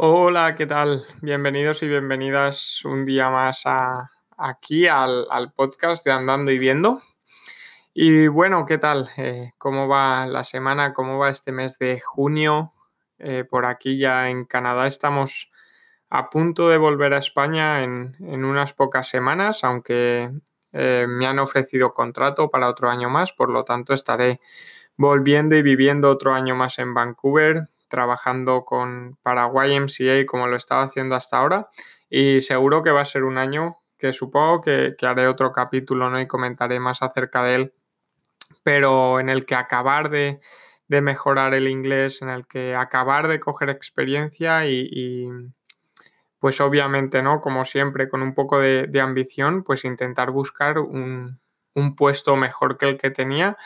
Hola, ¿qué tal? Bienvenidos y bienvenidas un día más aquí al, podcast de Andando y Viendo. Y bueno, ¿qué tal? Eh, ¿Cómo va la semana? ¿Cómo va este mes de junio? Eh, por aquí ya en Canadá estamos a punto de volver a España en, unas pocas semanas, aunque eh, me han ofrecido contrato para otro año más, por lo tanto estaré volviendo y viviendo otro año más en Vancouver trabajando con para YMCA como lo estaba haciendo hasta ahora y seguro que va a ser un año que supongo que, haré otro capítulo ¿no? y comentaré más acerca de él, pero en el que acabar de, mejorar el inglés, en el que acabar de coger experiencia y, pues obviamente, ¿no? Como siempre, con un poco de, ambición, pues intentar buscar un, un puesto mejor que el que tenía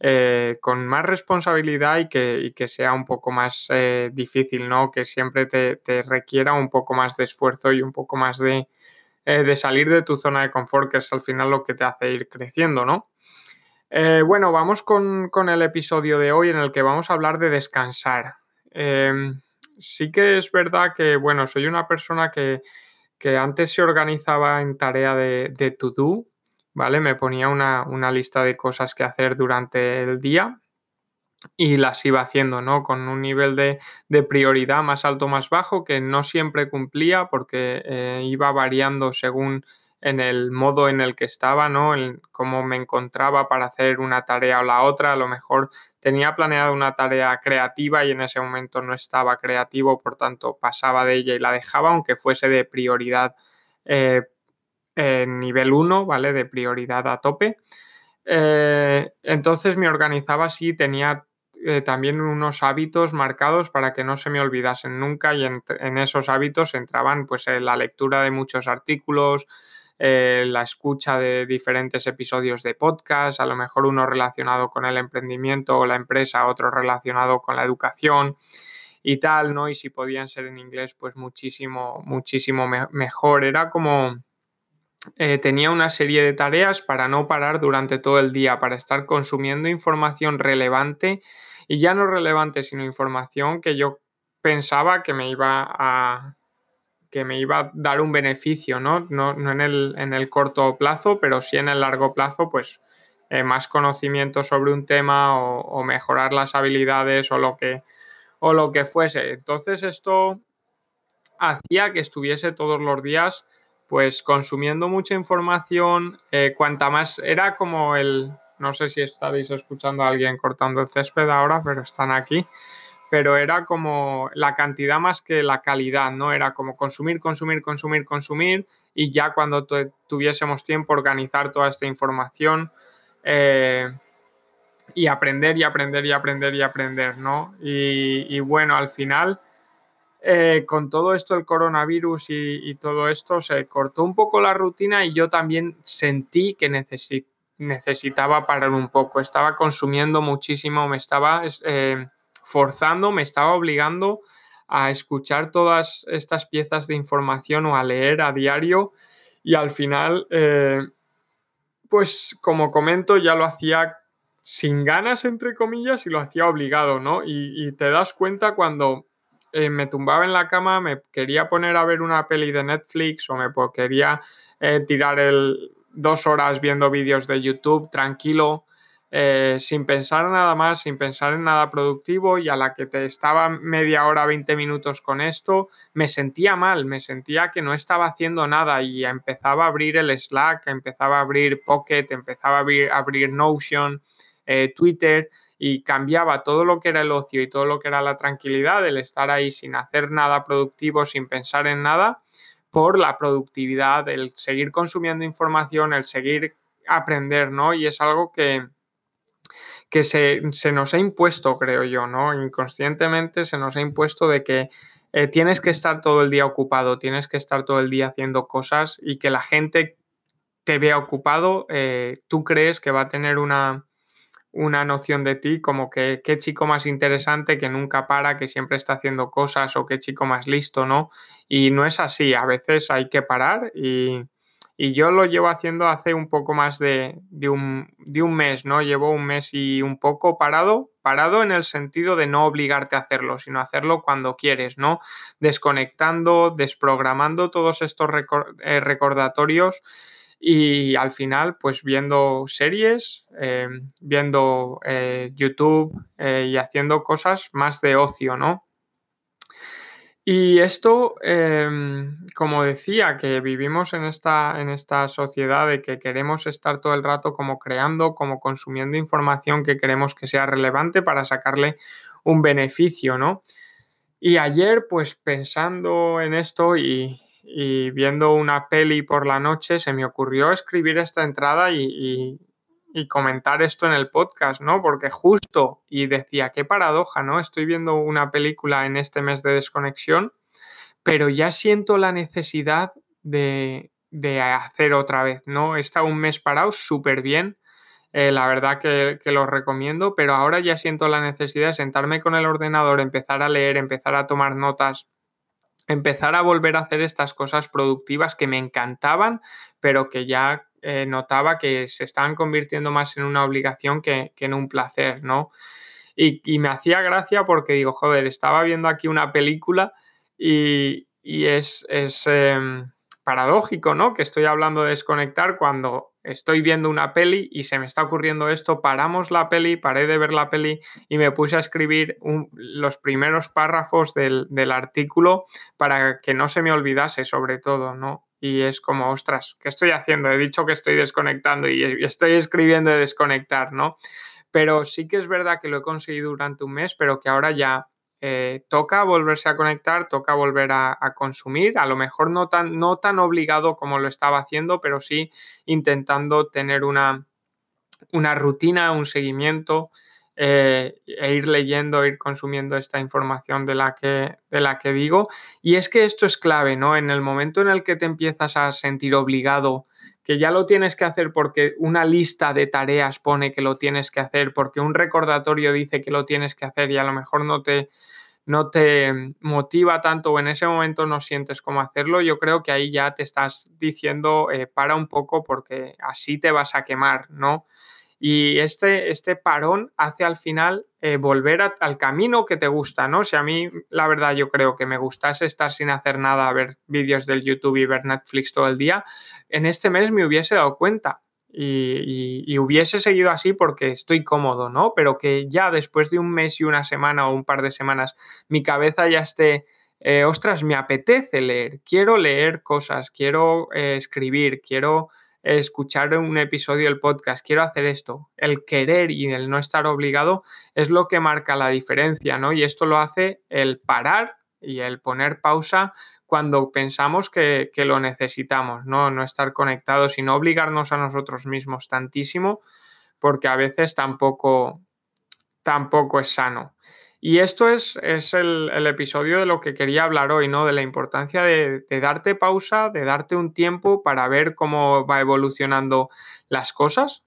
eh, con más responsabilidad y que, sea un poco más eh, difícil, ¿no? Que siempre te, requiera un poco más de esfuerzo y un poco más de, eh, salir de tu zona de confort, que es al final lo que te hace ir creciendo, ¿no? bueno, vamos con, el episodio de hoy en el que vamos a hablar de descansar. Em, sí que es verdad que, bueno, soy una persona que, antes se organizaba en tarea de, de to-do, ¿vale? Me ponía una, lista de cosas que hacer durante el día y las iba haciendo, ¿no? Con un nivel de, prioridad más alto más bajo que no siempre cumplía porque eh, iba variando según en el modo en el que estaba, ¿no? En cómo me encontraba para hacer una tarea o la otra. A lo mejor tenía planeado una tarea creativa y en ese momento no estaba creativo, por tanto pasaba de ella y la dejaba, aunque fuese de prioridad eh, en nivel 1, ¿vale? De prioridad a tope. Eh, entonces me organizaba así, tenía eh, también unos hábitos marcados para que no se me olvidasen nunca y en, esos hábitos entraban pues eh, la lectura de muchos artículos, la escucha de diferentes episodios de podcast, a lo mejor uno relacionado con el emprendimiento o la empresa, otro relacionado con la educación y tal, ¿no? Y si podían ser en inglés, pues muchísimo, muchísimo mejor. Era como eh, tenía una serie de tareas para no parar durante todo el día, para estar consumiendo información relevante y ya no relevante, sino información que yo pensaba que me iba a que me iba a dar un beneficio, ¿no? No, en, el, corto plazo, pero sí en el largo plazo, pues eh, más conocimiento sobre un tema o, o, mejorar las habilidades o lo que o lo que fuese. Entonces esto hacía que estuviese todos los días pues consumiendo mucha información, eh, cuanta más era como el, no sé si estaréis escuchando a alguien cortando el césped ahora, pero están aquí, pero era como la cantidad más que la calidad, ¿no? Era como consumir, consumir, consumir, consumir y ya cuando tuviésemos tiempo organizar toda esta información eh, y aprender y aprender y aprender y aprender, ¿no? y bueno, al final eh, con todo esto, el coronavirus y, todo esto, se cortó un poco la rutina y yo también sentí que necesitaba parar un poco. Estaba consumiendo muchísimo, me estaba eh, forzando, me estaba obligando a escuchar todas estas piezas de información o a leer a diario y al final, eh, pues como comento, ya lo hacía sin ganas, entre comillas, y lo hacía obligado, ¿no? y te das cuenta cuando eh, me tumbaba en la cama, me quería poner a ver una peli de Netflix o me quería eh, tirar el, dos horas viendo vídeos de YouTube tranquilo, eh, sin pensar nada más, sin pensar en nada productivo y a la que te estaba media hora, 20 minutos con esto, me sentía mal, me sentía que no estaba haciendo nada y empezaba a abrir el Slack, empezaba a abrir Pocket, empezaba a abrir, a abrir Notion, Twitter y cambiaba todo lo que era el ocio y todo lo que era la tranquilidad, el estar ahí sin hacer nada productivo, sin pensar en nada, por la productividad, el seguir consumiendo información, el seguir aprender, ¿no? Y es algo que, que se, nos ha impuesto, creo yo, ¿no? Inconscientemente se nos ha impuesto de que eh, tienes que estar todo el día ocupado, tienes que estar todo el día haciendo cosas y que la gente te vea ocupado, eh, tú crees que va a tener una, una noción de ti como que qué chico más interesante que nunca para, que siempre está haciendo cosas o qué chico más listo, ¿no? Y no es así, a veces hay que parar y, Y yo lo llevo haciendo hace un poco más de, un, de, un, mes, ¿no? Llevo un mes y un poco parado, parado en el sentido de no obligarte a hacerlo, sino hacerlo cuando quieres, ¿no? Desconectando, desprogramando todos estos eh, recordatorios y al final pues viendo series, eh, viendo eh, YouTube y haciendo cosas más de ocio, ¿no? Y esto, como decía, que vivimos en esta, en esta sociedad de que queremos estar todo el rato como creando, como consumiendo información que queremos que sea relevante para sacarle un beneficio, ¿no? Y ayer, pues pensando en esto y, viendo una peli por la noche, se me ocurrió escribir esta entrada y, y comentar esto en el podcast, ¿no? Porque justo, y decía, qué paradoja, ¿no? Estoy viendo una película en este mes de desconexión, pero ya siento la necesidad de, hacer otra vez, ¿no? Estado un mes parado súper bien, eh, la verdad que, que, lo recomiendo, pero ahora ya siento la necesidad de sentarme con el ordenador, empezar a leer, empezar a tomar notas, empezar a volver a hacer estas cosas productivas que me encantaban, pero que ya eh, notaba que se estaban convirtiendo más en una obligación que, en un placer, ¿no? Y, me hacía gracia porque digo, joder, estaba viendo aquí una película y, es, em, paradójico, ¿no? Que estoy hablando de desconectar cuando estoy viendo una peli y se me está ocurriendo esto, paramos la peli, paré de ver la peli y me puse a escribir los primeros párrafos del, del, artículo para que no se me olvidase sobre todo, ¿no? y es como, ostras, ¿qué estoy haciendo? He dicho que estoy desconectando y estoy escribiendo de desconectar, ¿no? Pero sí que es verdad que lo he conseguido durante un mes, pero que ahora ya eh, toca volverse a conectar, toca volver a, consumir, a lo mejor no tan, no tan obligado como lo estaba haciendo, pero sí intentando tener una, una rutina, un seguimiento eh, e ir leyendo, ir consumiendo esta información de la, que, de la que digo. Y es que esto es clave, ¿no? En el momento en el que te empiezas a sentir obligado, que ya lo tienes que hacer porque una lista de tareas pone que lo tienes que hacer, porque un recordatorio dice que lo tienes que hacer y a lo mejor no te, no te motiva tanto o en ese momento no sientes cómo hacerlo, yo creo que ahí ya te estás diciendo eh, para un poco porque así te vas a quemar, ¿no? Y este, este parón hace al final eh, volver al camino que te gusta, ¿no? Si a mí, la verdad, yo creo que me gustase estar sin hacer nada, ver vídeos del YouTube y ver Netflix todo el día, en este mes me hubiese dado cuenta. Y, hubiese seguido así porque estoy cómodo, ¿no? Pero que ya después de un mes y una semana o un par de semanas mi cabeza ya esté, eh, ostras, me apetece leer, quiero leer cosas, quiero eh, escribir, quiero escuchar un episodio del podcast, quiero hacer esto. El querer y el no estar obligado es lo que marca la diferencia, ¿no? Y esto lo hace el parar y el poner pausa cuando pensamos que, lo necesitamos, ¿no? No estar conectados y no obligarnos a nosotros mismos tantísimo, porque a veces tampoco, tampoco es sano. Y esto es, es el, episodio de lo que quería hablar hoy, ¿no? De la importancia de, darte pausa, de darte un tiempo para ver cómo va evolucionando las cosas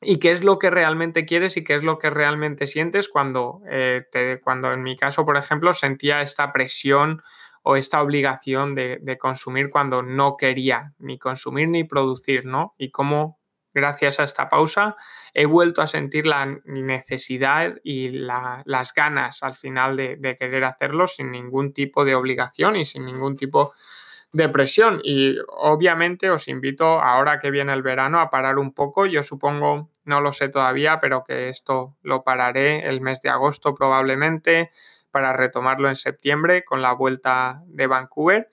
y qué es lo que realmente quieres y qué es lo que realmente sientes cuando, eh, te, cuando en mi caso, por ejemplo, sentía esta presión o esta obligación de, consumir cuando no quería ni consumir ni producir, ¿no? Y cómo gracias a esta pausa, he vuelto a sentir la necesidad y las ganas al final de, querer hacerlo sin ningún tipo de obligación y sin ningún tipo de presión. Y obviamente os invito ahora que viene el verano a parar un poco. Yo supongo, no lo sé todavía, pero que esto lo pararé el mes de agosto probablemente para retomarlo en septiembre con la vuelta de Vancouver.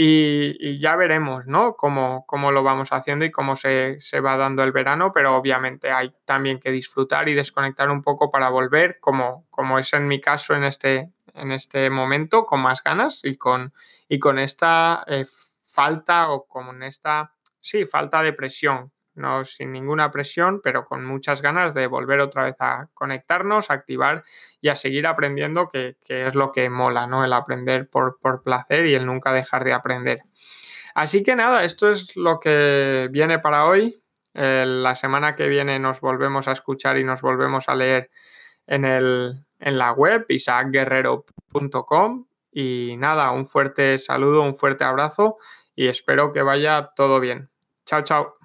Y, ya veremos, ¿no? Cómo, cómo, lo vamos haciendo y cómo se, va dando el verano, pero obviamente hay también que disfrutar y desconectar un poco para volver, como, como es en mi caso en este, en este momento, con más ganas y con, y con esta eh, falta o con esta, sí, falta de presión no sin ninguna presión, pero con muchas ganas de volver otra vez a conectarnos, a activar y a seguir aprendiendo, que, es lo que mola, ¿no? El aprender por, placer y el nunca dejar de aprender. Así que nada, esto es lo que viene para hoy. la semana que viene nos volvemos a escuchar y nos volvemos a leer en, el, en la web isaacguerrero.com. Y nada, un fuerte saludo, un fuerte abrazo y espero que vaya todo bien. Chao, chao.